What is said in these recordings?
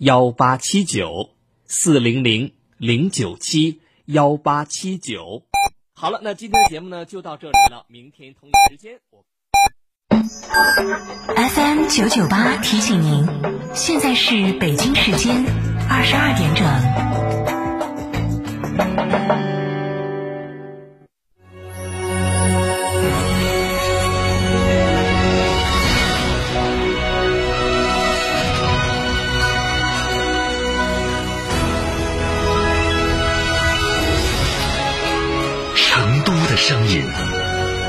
幺八七九四零零零九七幺八七九。好了，那今天的节目呢就到这里了，明天同一时间我。FM 九九八提醒您，现在是北京时间二十二点整。声音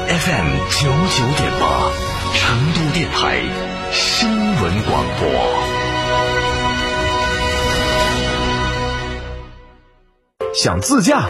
，FM 九九点八，成都电台新闻广播。想自驾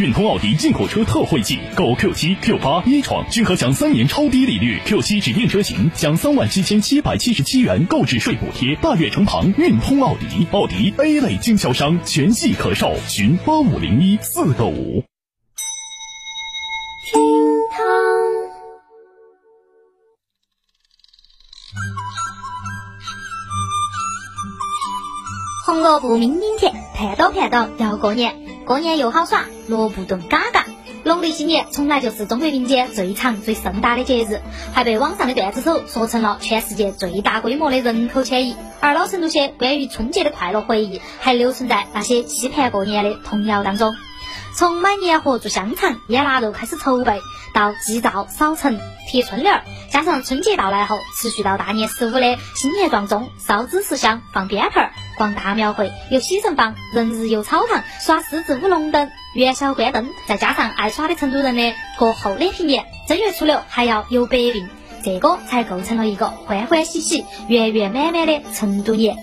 运通奥迪进口车特惠季，购 Q 七、Q 八、一创均可享三年超低利率，Q 七指定车型享三万七千七百七十七元购置税补贴，大悦城旁运通奥迪，奥迪 A 类经销商，全系可售，询八五零一四个五。厅堂。红萝卜明明甜，盼到盼到要过年，过年又好耍，萝卜炖嘎嘎。农历新年从来就是中国民间最长最盛大的节日，还被网上的段子手说成了全世界最大规模的人口迁移。而老成都些关于春节的快乐回忆，还留存在那些期盼过年的童谣当中。从买年货、做香肠、腌腊肉开始筹备，到祭灶、扫尘、贴春联儿，加上春节到来后，持续到大年十五的新年撞钟、烧纸十香、放鞭炮、逛大庙会、游喜神坊、人日游草堂、耍狮子舞龙灯、元宵关灯，再加上爱耍的成都人的过后两平年，正月初六还要游百病，这个才构成了一个欢欢喜喜、圆圆满满的成都年。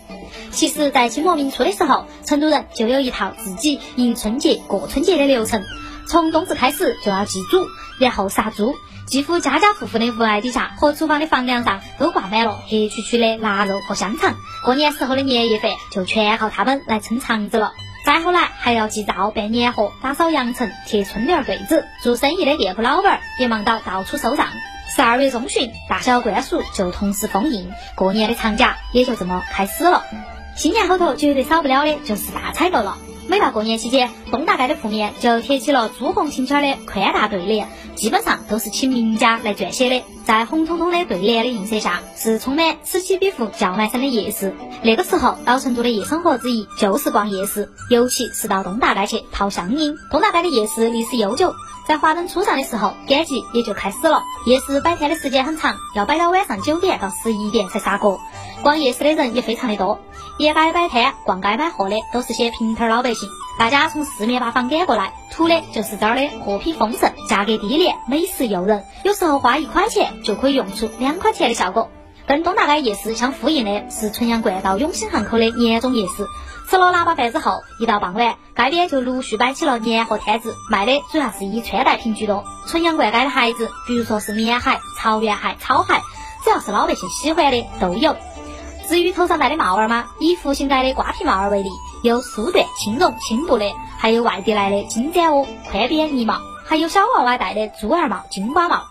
其实，在清末明初的时候，成都人就有一套自己迎春节、过春节的流程。从冬至开始就要祭祖，然后杀猪。几乎家家户户的屋檐底下和厨房的房梁上都挂满了黑黢黢的腊肉和香肠。过年时候的年夜饭就全靠他们来撑场子了。再后来还要祭灶、办年货、打扫阳城、贴春联对子。做生意的店铺老板也忙到到处收账。十二月中旬，大小官署就同时封印，过年的长假也就这么开始了。新年后头绝对少不了的就是大采购了。每到过年期间，东大街的铺面就贴起了朱红青圈的宽大对联，基本上都是请名家来撰写的。在红彤彤的对联的映射下，是充满此起彼伏、叫卖声的夜市。那个时候，老成都的夜生活之一就是逛夜市，尤其是到东大街去淘香烟。东大街的夜市历史悠久，在华灯初上的时候，赶集也就开始了。夜市摆摊的时间很长，要摆到晚上九点到十一点才杀过。逛夜市的人也非常的多。沿街摆摊、逛街买货的都是些平头老百姓，大家从四面八方赶过来，图的就是这儿的货品丰盛、价格低廉、美食诱人，有时候花一块钱就可以用出两块钱的效果。跟东大街夜市相呼应的是纯阳观到永兴巷口的年中夜市。吃了腊八饭之后，一到傍晚，街边就陆续摆起了年货摊子，卖的主要是以穿戴品居多。纯阳观街的孩子，比如说是棉鞋、草原鞋、草鞋，只要是老百姓喜欢的都有。至于头上戴的帽儿嘛，以福兴街的瓜皮帽儿为例，有苏缎、青绒、青布的，还有外地来的金盏窝、宽边呢帽，还有小娃娃戴的猪儿帽、金瓜帽。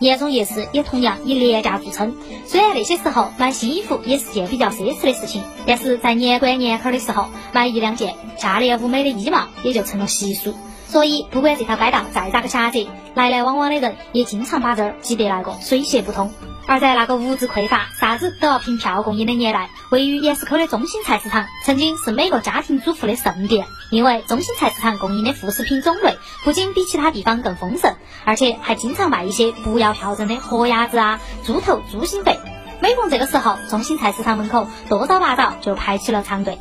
年中夜市也同样以廉价著称，虽然那些时候买新衣服也是件比较奢侈的事情，但是在年关年坎的时候，买一两件价廉物美的衣帽也就成了习俗。所以，不管这条街道再咋个狭窄，来来往往的人也经常把这儿挤得来个水泄不通。而在那个物质匮乏、啥子都要凭票供应的年代，位于盐市口的中心菜市场曾经是每个家庭主妇的圣殿。因为中心菜市场供应的副食品种类不仅比其他地方更丰盛，而且还经常卖一些不要票证的活鸭子啊、猪头、猪心肺。每逢这个时候，中心菜市场门口多早八早就排起了长队。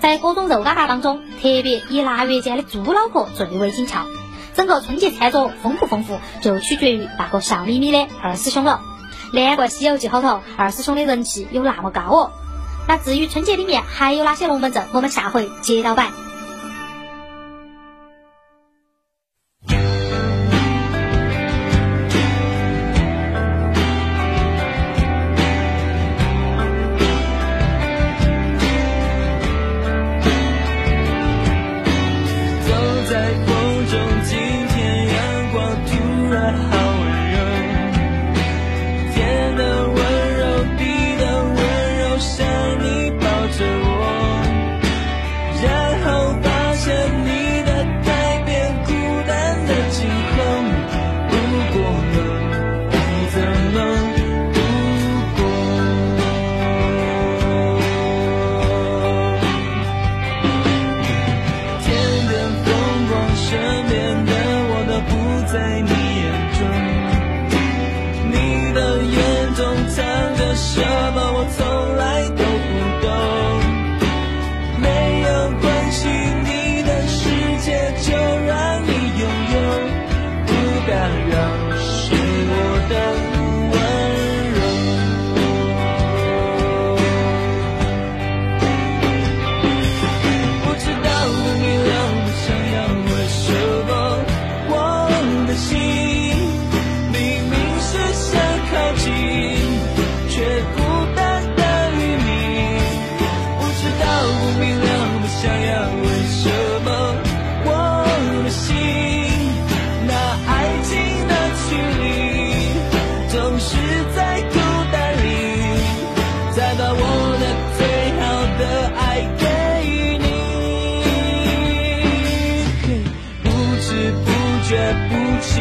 在各种肉疙瘩当中，特别以腊月间的猪脑壳最为紧俏。整个春节餐桌丰不丰富，就取决于那个笑眯眯的二师兄了。难怪《西游记》后头二师兄的人气有那么高哦。那至于春节里面还有哪些龙门阵，我们下回接着摆。在你眼中。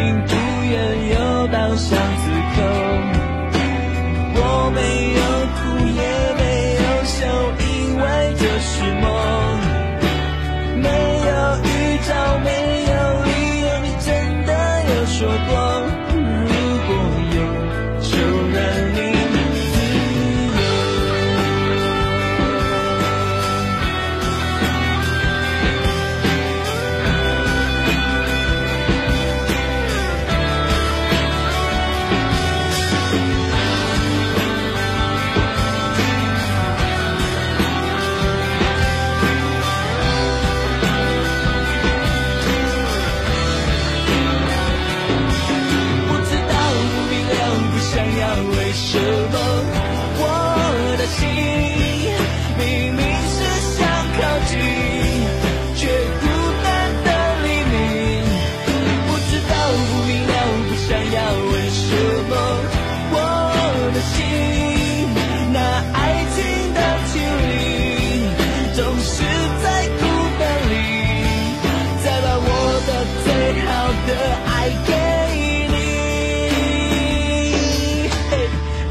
不的爱给你，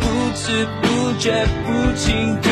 不知不觉，不情。